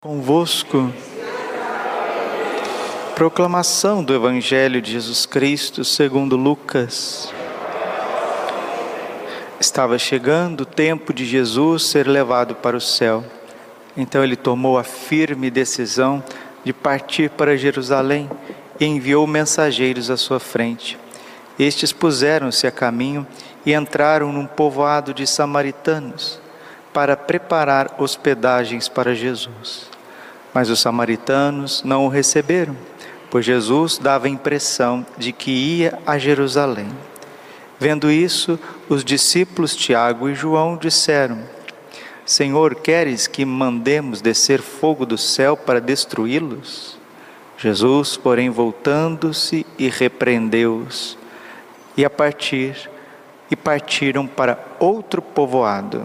Convosco. Proclamação do Evangelho de Jesus Cristo segundo Lucas. Estava chegando o tempo de Jesus ser levado para o céu. Então ele tomou a firme decisão de partir para Jerusalém e enviou mensageiros à sua frente. Estes puseram-se a caminho e entraram num povoado de samaritanos para preparar hospedagens para Jesus. Mas os samaritanos não o receberam, pois Jesus dava a impressão de que ia a Jerusalém. Vendo isso, os discípulos Tiago e João disseram: Senhor, queres que mandemos descer fogo do céu para destruí-los? Jesus, porém, voltando-se e repreendeu-os, e a partir, e partiram para outro povoado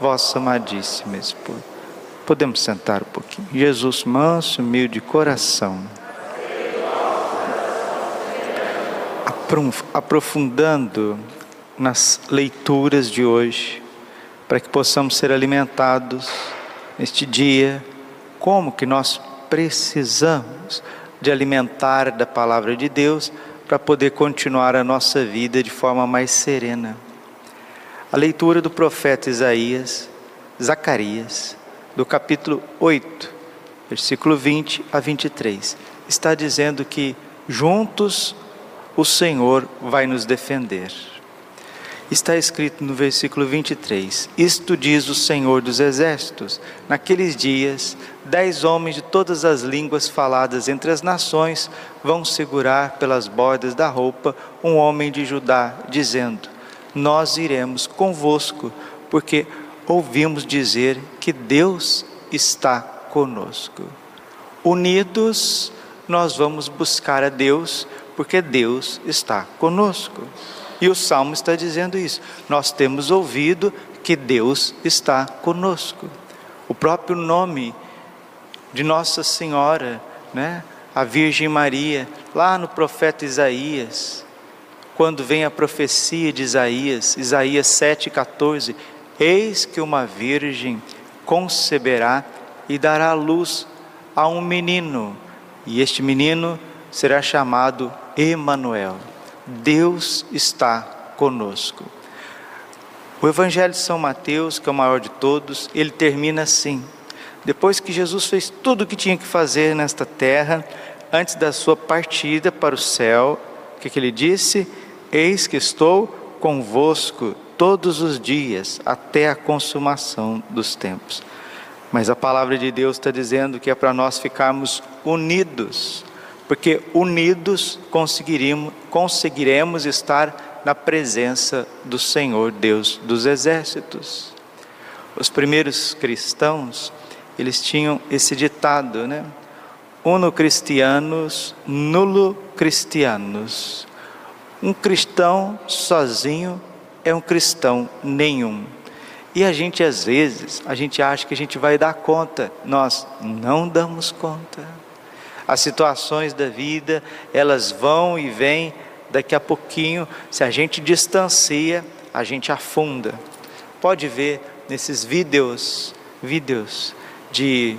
vossa amadíssima esposa. Podemos sentar um pouquinho. Jesus, manso, humilde coração. Aprofundando nas leituras de hoje, para que possamos ser alimentados neste dia, como que nós precisamos de alimentar da palavra de Deus para poder continuar a nossa vida de forma mais serena a leitura do profeta Isaías, Zacarias, do capítulo 8, versículo 20 a 23. Está dizendo que juntos o Senhor vai nos defender. Está escrito no versículo 23: Isto diz o Senhor dos Exércitos: Naqueles dias, dez homens de todas as línguas faladas entre as nações vão segurar pelas bordas da roupa um homem de Judá, dizendo: nós iremos convosco, porque ouvimos dizer que Deus está conosco. Unidos, nós vamos buscar a Deus, porque Deus está conosco. E o salmo está dizendo isso. Nós temos ouvido que Deus está conosco. O próprio nome de Nossa Senhora, né? A Virgem Maria, lá no profeta Isaías, quando vem a profecia de Isaías, Isaías 7,14: Eis que uma virgem conceberá e dará luz a um menino, e este menino será chamado Emanuel. Deus está conosco. O Evangelho de São Mateus, que é o maior de todos, ele termina assim: depois que Jesus fez tudo o que tinha que fazer nesta terra, antes da sua partida para o céu, o que, que ele disse? Eis que estou convosco todos os dias até a consumação dos tempos. Mas a palavra de Deus está dizendo que é para nós ficarmos unidos, porque unidos conseguiremos, conseguiremos estar na presença do Senhor Deus dos exércitos. Os primeiros cristãos, eles tinham esse ditado, né? Uno cristianos, nulo cristianos. Um cristão sozinho é um cristão nenhum. E a gente às vezes, a gente acha que a gente vai dar conta, nós não damos conta. As situações da vida, elas vão e vêm, daqui a pouquinho, se a gente distancia, a gente afunda. Pode ver nesses vídeos, vídeos de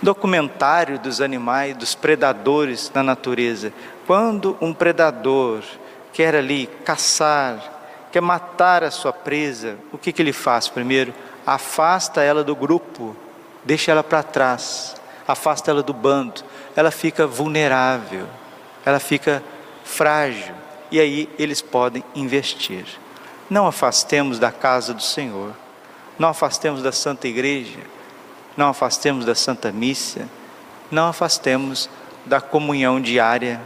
documentário dos animais, dos predadores na natureza. Quando um predador quer ali caçar, quer matar a sua presa, o que, que ele faz primeiro? Afasta ela do grupo, deixa ela para trás, afasta ela do bando, ela fica vulnerável, ela fica frágil, e aí eles podem investir. Não afastemos da casa do Senhor, não afastemos da Santa Igreja, não afastemos da Santa Missa, não afastemos da comunhão diária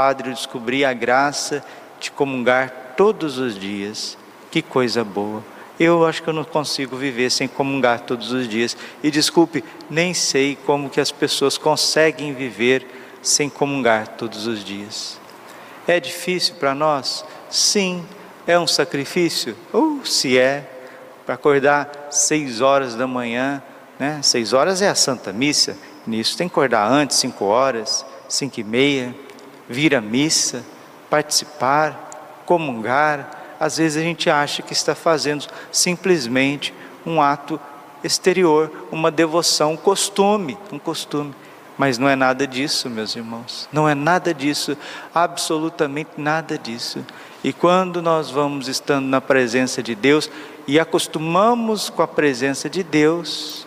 Padre, eu descobri a graça de comungar todos os dias. Que coisa boa! Eu acho que eu não consigo viver sem comungar todos os dias. E desculpe, nem sei como que as pessoas conseguem viver sem comungar todos os dias. É difícil para nós? Sim. É um sacrifício? Ou uh, se é, para acordar seis horas da manhã, né? Seis horas é a Santa Missa. Nisso tem que acordar antes, cinco horas, cinco e meia, vir à missa, participar, comungar às vezes a gente acha que está fazendo simplesmente um ato exterior, uma devoção, um costume, um costume. Mas não é nada disso, meus irmãos. Não é nada disso, absolutamente nada disso. E quando nós vamos estando na presença de Deus e acostumamos com a presença de Deus,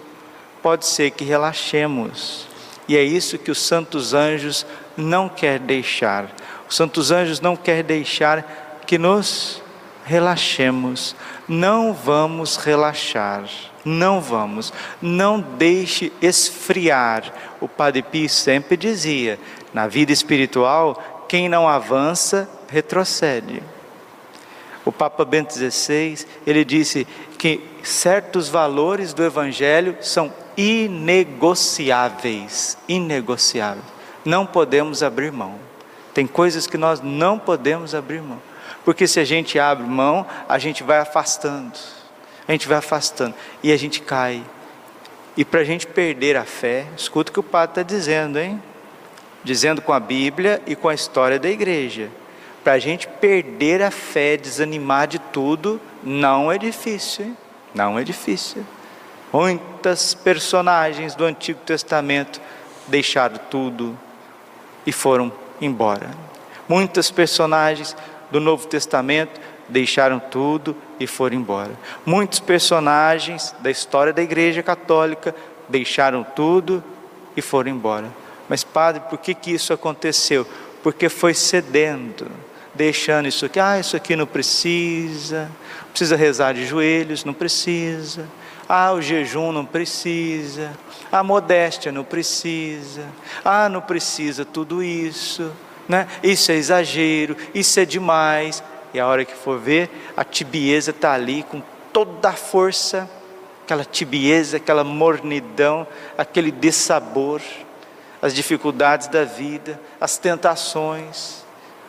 pode ser que relaxemos. E é isso que os santos anjos não quer deixar. Os santos anjos não quer deixar que nos relaxemos, não vamos relaxar, não vamos, não deixe esfriar. O Padre Pio sempre dizia: na vida espiritual, quem não avança, retrocede. O Papa Bento XVI, ele disse que certos valores do Evangelho são inegociáveis, inegociáveis. Não podemos abrir mão. Tem coisas que nós não podemos abrir mão. Porque se a gente abre mão, a gente vai afastando, a gente vai afastando e a gente cai. E para a gente perder a fé, escuta o que o padre está dizendo, hein? Dizendo com a Bíblia e com a história da igreja. Para a gente perder a fé, desanimar de tudo, não é difícil, hein? Não é difícil. Muitas personagens do Antigo Testamento deixaram tudo e foram embora. Muitas personagens do Novo Testamento deixaram tudo e foram embora. Muitos personagens da história da Igreja Católica deixaram tudo e foram embora. Mas, padre, por que, que isso aconteceu? Porque foi cedendo, deixando isso aqui, ah, isso aqui não precisa, precisa rezar de joelhos, não precisa, ah, o jejum não precisa, a modéstia não precisa, ah, não precisa tudo isso né? Isso é exagero, isso é demais. E a hora que for ver, a tibieza está ali com toda a força, aquela tibieza, aquela mornidão, aquele dessabor, as dificuldades da vida, as tentações.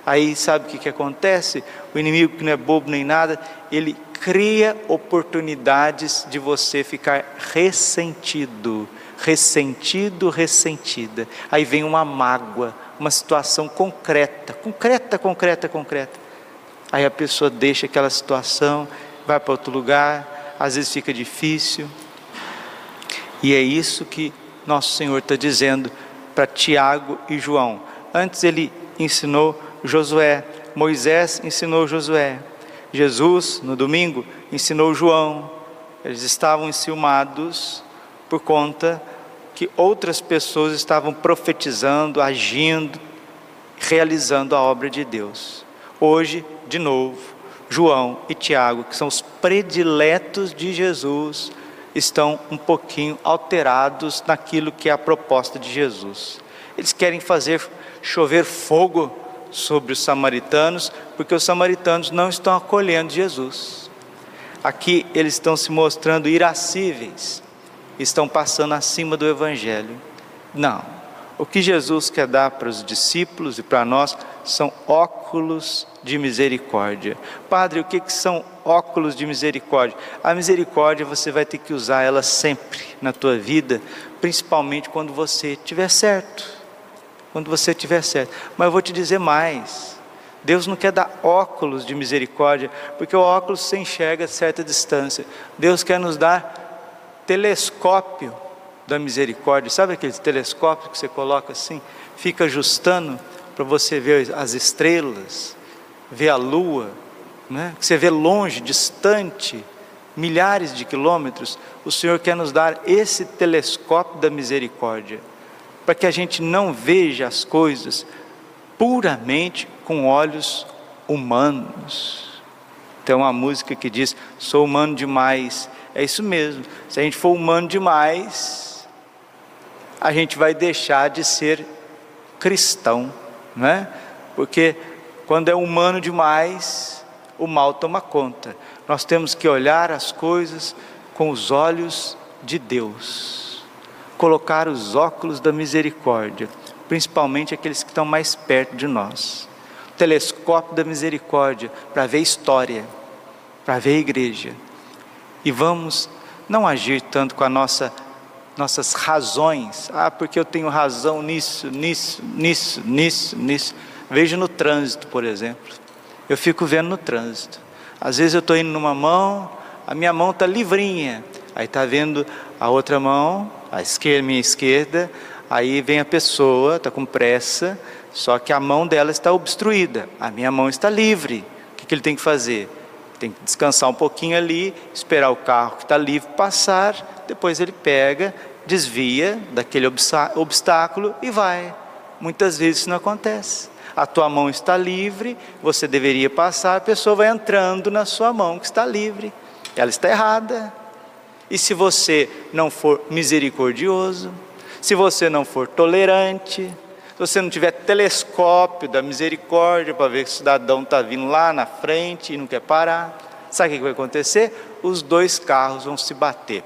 Aí sabe o que, que acontece? O inimigo que não é bobo nem nada, ele cria oportunidades de você ficar ressentido, ressentido, ressentida. Aí vem uma mágoa, uma situação concreta, concreta, concreta, concreta. Aí a pessoa deixa aquela situação, vai para outro lugar, às vezes fica difícil. E é isso que nosso Senhor está dizendo para Tiago e João. Antes ele ensinou Josué, Moisés ensinou Josué, Jesus, no domingo, ensinou João. Eles estavam enciumados por conta que outras pessoas estavam profetizando, agindo, realizando a obra de Deus. Hoje, de novo, João e Tiago, que são os prediletos de Jesus, estão um pouquinho alterados naquilo que é a proposta de Jesus. Eles querem fazer chover fogo sobre os samaritanos, porque os samaritanos não estão acolhendo Jesus. Aqui eles estão se mostrando irascíveis, estão passando acima do Evangelho. Não. O que Jesus quer dar para os discípulos e para nós são óculos de misericórdia. Padre, o que, que são óculos de misericórdia? A misericórdia você vai ter que usar ela sempre na tua vida, principalmente quando você estiver certo. Quando você estiver certo. Mas eu vou te dizer mais. Deus não quer dar óculos de misericórdia, porque o óculos se enxerga a certa distância. Deus quer nos dar telescópio da misericórdia. Sabe aquele telescópio que você coloca assim, fica ajustando para você ver as estrelas, ver a lua, né? que você vê longe, distante, milhares de quilômetros. O Senhor quer nos dar esse telescópio da misericórdia, para que a gente não veja as coisas puramente com olhos humanos. Tem uma música que diz: Sou humano demais é isso mesmo. Se a gente for humano demais, a gente vai deixar de ser cristão, né? Porque quando é humano demais, o mal toma conta. Nós temos que olhar as coisas com os olhos de Deus, colocar os óculos da misericórdia, principalmente aqueles que estão mais perto de nós. O telescópio da misericórdia para ver história, para ver igreja. E vamos não agir tanto com a nossa nossas razões. Ah, porque eu tenho razão nisso, nisso, nisso, nisso, nisso. Vejo no trânsito, por exemplo. Eu fico vendo no trânsito. Às vezes eu estou indo numa mão, a minha mão está livrinha. Aí está vendo a outra mão, a esquerda, minha esquerda. Aí vem a pessoa, está com pressa, só que a mão dela está obstruída. A minha mão está livre. O que, que ele tem que fazer? Tem que descansar um pouquinho ali, esperar o carro que está livre passar, depois ele pega, desvia daquele obstáculo e vai. Muitas vezes isso não acontece. A tua mão está livre, você deveria passar, a pessoa vai entrando na sua mão que está livre. Ela está errada. E se você não for misericordioso, se você não for tolerante, se você não tiver telescópio da misericórdia para ver que o cidadão está vindo lá na frente e não quer parar, sabe o que vai acontecer? Os dois carros vão se bater.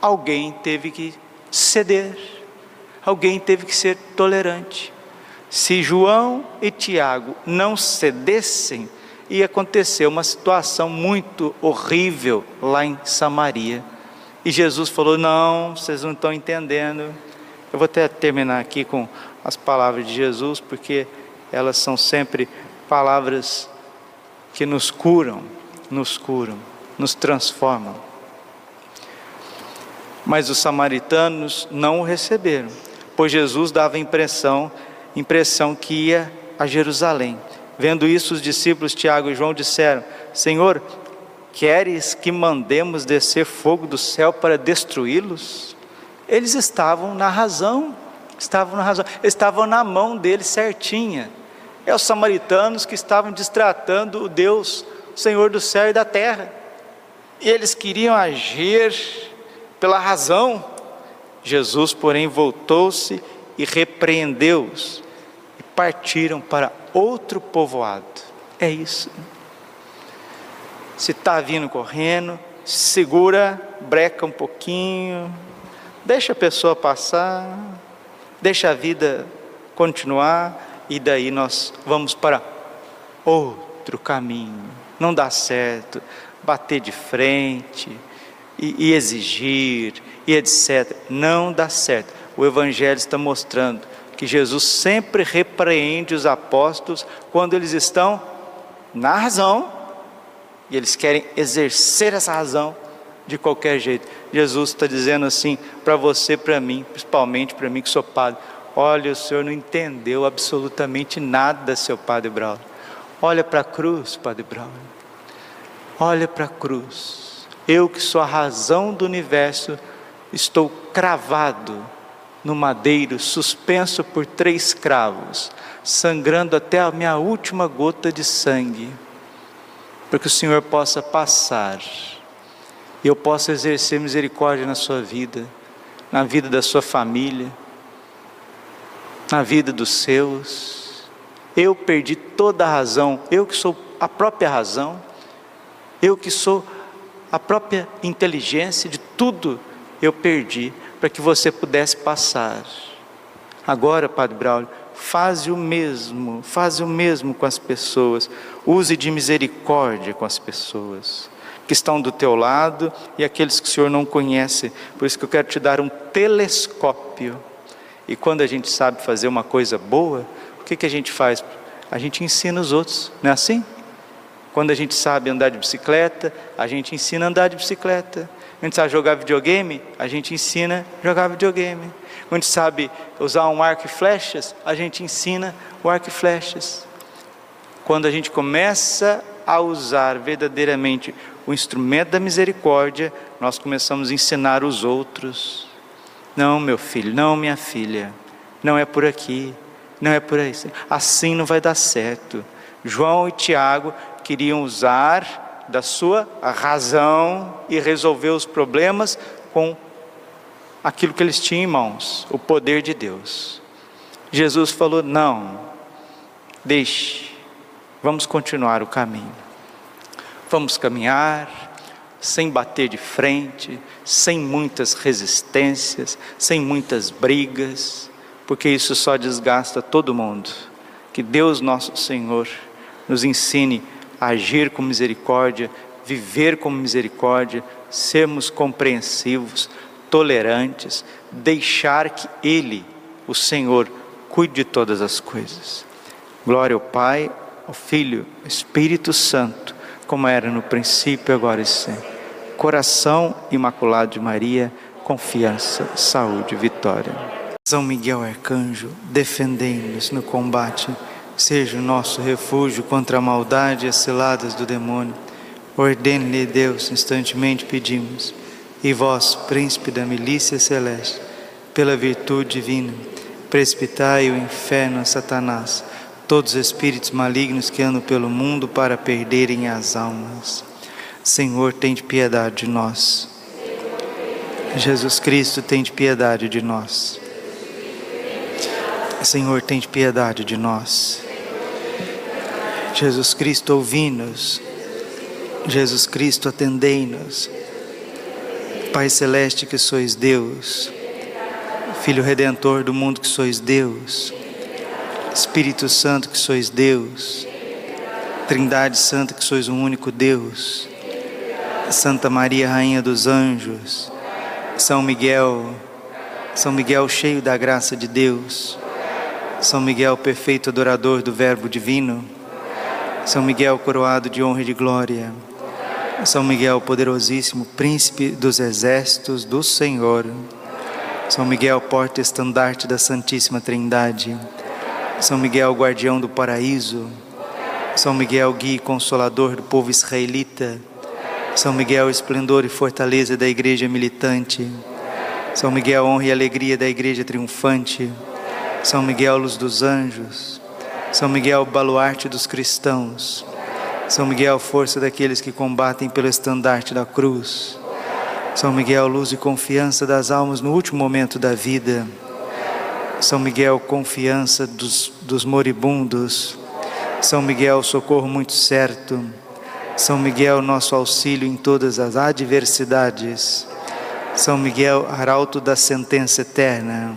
Alguém teve que ceder, alguém teve que ser tolerante. Se João e Tiago não cedessem, ia acontecer uma situação muito horrível lá em Samaria. E Jesus falou: Não, vocês não estão entendendo. Eu vou até terminar aqui com as palavras de Jesus, porque elas são sempre palavras que nos curam, nos curam, nos transformam. Mas os samaritanos não o receberam, pois Jesus dava impressão, impressão que ia a Jerusalém. Vendo isso, os discípulos Tiago e João disseram: Senhor, queres que mandemos descer fogo do céu para destruí-los? Eles estavam na razão, estavam na razão, estavam na mão deles certinha. É os samaritanos que estavam distratando o Deus, Senhor do céu e da terra. E eles queriam agir pela razão. Jesus, porém, voltou-se e repreendeu-os e partiram para outro povoado. É isso. Se está vindo correndo, segura, breca um pouquinho, Deixa a pessoa passar, deixa a vida continuar e daí nós vamos para outro caminho. Não dá certo bater de frente e, e exigir e etc. Não dá certo. O Evangelho está mostrando que Jesus sempre repreende os apóstolos quando eles estão na razão e eles querem exercer essa razão de qualquer jeito. Jesus está dizendo assim para você, para mim, principalmente para mim que sou padre. Olha, o senhor não entendeu absolutamente nada, seu padre Braulio. Olha para a cruz, padre Braulio. Olha para a cruz. Eu que sou a razão do universo, estou cravado no madeiro, suspenso por três cravos, sangrando até a minha última gota de sangue, para que o Senhor possa passar e eu possa exercer misericórdia na sua vida, na vida da sua família, na vida dos seus. Eu perdi toda a razão, eu que sou a própria razão, eu que sou a própria inteligência de tudo, eu perdi para que você pudesse passar. Agora, Padre Braulio, faz o mesmo, faz o mesmo com as pessoas, use de misericórdia com as pessoas que estão do teu lado e aqueles que o Senhor não conhece. Por isso que eu quero te dar um telescópio. E quando a gente sabe fazer uma coisa boa, o que, que a gente faz? A gente ensina os outros, não é assim? Quando a gente sabe andar de bicicleta, a gente ensina a andar de bicicleta. Quando a gente sabe jogar videogame, a gente ensina a jogar videogame. Quando a gente sabe usar um arco e flechas, a gente ensina o arco e flechas. Quando a gente começa a usar verdadeiramente o instrumento da misericórdia, nós começamos a ensinar os outros. Não, meu filho, não, minha filha, não é por aqui, não é por aí. Assim não vai dar certo. João e Tiago queriam usar da sua razão e resolver os problemas com aquilo que eles tinham em mãos, o poder de Deus. Jesus falou: não, deixe, vamos continuar o caminho. vamos caminhar sem bater de frente, sem muitas resistências, sem muitas brigas, porque isso só desgasta todo mundo. Que Deus nosso Senhor nos ensine agir com misericórdia, viver com misericórdia, sermos compreensivos, tolerantes, deixar que Ele, o Senhor, cuide de todas as coisas. Glória ao Pai, ao Filho, ao Espírito Santo, como era no princípio, agora e sempre. Coração imaculado de Maria, confiança, saúde, vitória. São Miguel Arcanjo, defendei-nos no combate, seja o nosso refúgio contra a maldade e as ciladas do demônio. Ordene-lhe Deus, instantemente pedimos. E vós, príncipe da milícia celeste, pela virtude divina, precipitai o inferno a Satanás, todos os espíritos malignos que andam pelo mundo para perderem as almas. Senhor, tem de piedade de nós. Jesus Cristo, tem de piedade de nós. Senhor, tem de piedade de nós. Jesus Cristo, ouvi-nos. Jesus Cristo, atendei-nos. Pai Celeste, que sois Deus. Filho Redentor do mundo, que sois Deus. Espírito Santo, que sois Deus. Trindade Santa, que sois um único Deus. Santa Maria, Rainha dos Anjos. São Miguel, São Miguel cheio da graça de Deus. São Miguel, perfeito adorador do Verbo Divino. São Miguel, coroado de honra e de glória. São Miguel, poderosíssimo, príncipe dos exércitos do Senhor. São Miguel, porta-estandarte da Santíssima Trindade. São Miguel, guardião do paraíso. São Miguel, guia e consolador do povo israelita. São Miguel, esplendor e fortaleza da igreja militante. São Miguel, honra e alegria da igreja triunfante. São Miguel, luz dos anjos. São Miguel, baluarte dos cristãos. São Miguel, força daqueles que combatem pelo estandarte da cruz. São Miguel, luz e confiança das almas no último momento da vida. São Miguel, confiança dos, dos moribundos. São Miguel, socorro muito certo. São Miguel, nosso auxílio em todas as adversidades. São Miguel, arauto da sentença eterna.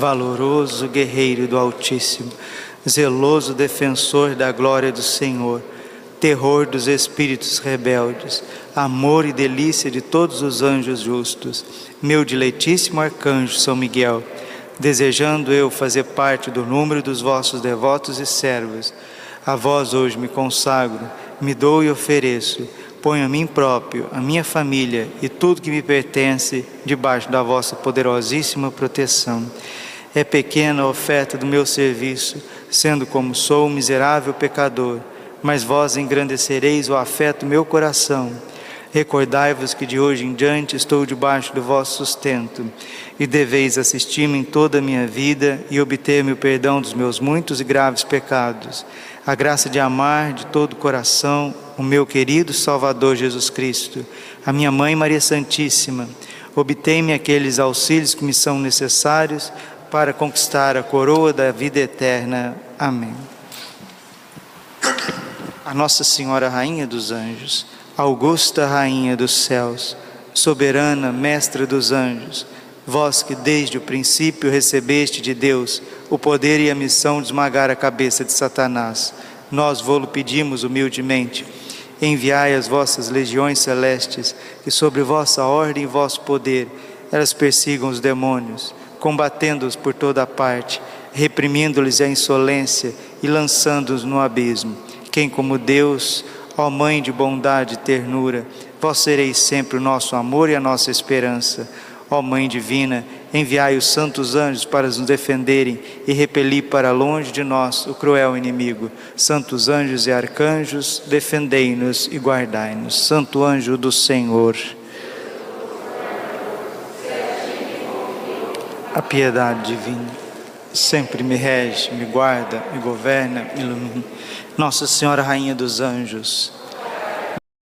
valoroso guerreiro do Altíssimo, zeloso defensor da glória do Senhor, terror dos espíritos rebeldes, amor e delícia de todos os anjos justos, meu diletíssimo arcanjo São Miguel, desejando eu fazer parte do número dos vossos devotos e servos, a vós hoje me consagro, me dou e ofereço, ponho a mim próprio, a minha família e tudo que me pertence debaixo da vossa poderosíssima proteção é pequena a oferta do meu serviço, sendo como sou um miserável pecador, mas vós engrandecereis o afeto do meu coração. Recordai-vos que de hoje em diante estou debaixo do vosso sustento, e deveis assistir-me em toda a minha vida e obter-me o perdão dos meus muitos e graves pecados, a graça de amar de todo o coração o meu querido Salvador Jesus Cristo, a minha Mãe Maria Santíssima. Obtei-me aqueles auxílios que me são necessários para conquistar a coroa da vida eterna. Amém. A Nossa Senhora Rainha dos Anjos, Augusta Rainha dos Céus, soberana Mestra dos Anjos, vós que desde o princípio recebeste de Deus o poder e a missão de esmagar a cabeça de Satanás, nós vô-lo pedimos humildemente enviai as vossas legiões celestes, que sobre vossa ordem e vosso poder elas persigam os demônios, combatendo-os por toda parte, reprimindo-lhes a insolência e lançando-os no abismo. Quem como Deus, ó Mãe de bondade e ternura, vós sereis sempre o nosso amor e a nossa esperança. Ó Mãe divina, enviai os santos anjos para nos defenderem e repelir para longe de nós o cruel inimigo. Santos anjos e arcanjos, defendei-nos e guardai-nos. Santo anjo do Senhor. A piedade divina sempre me rege, me guarda, me governa, me ilumina. Nossa Senhora, Rainha dos Anjos,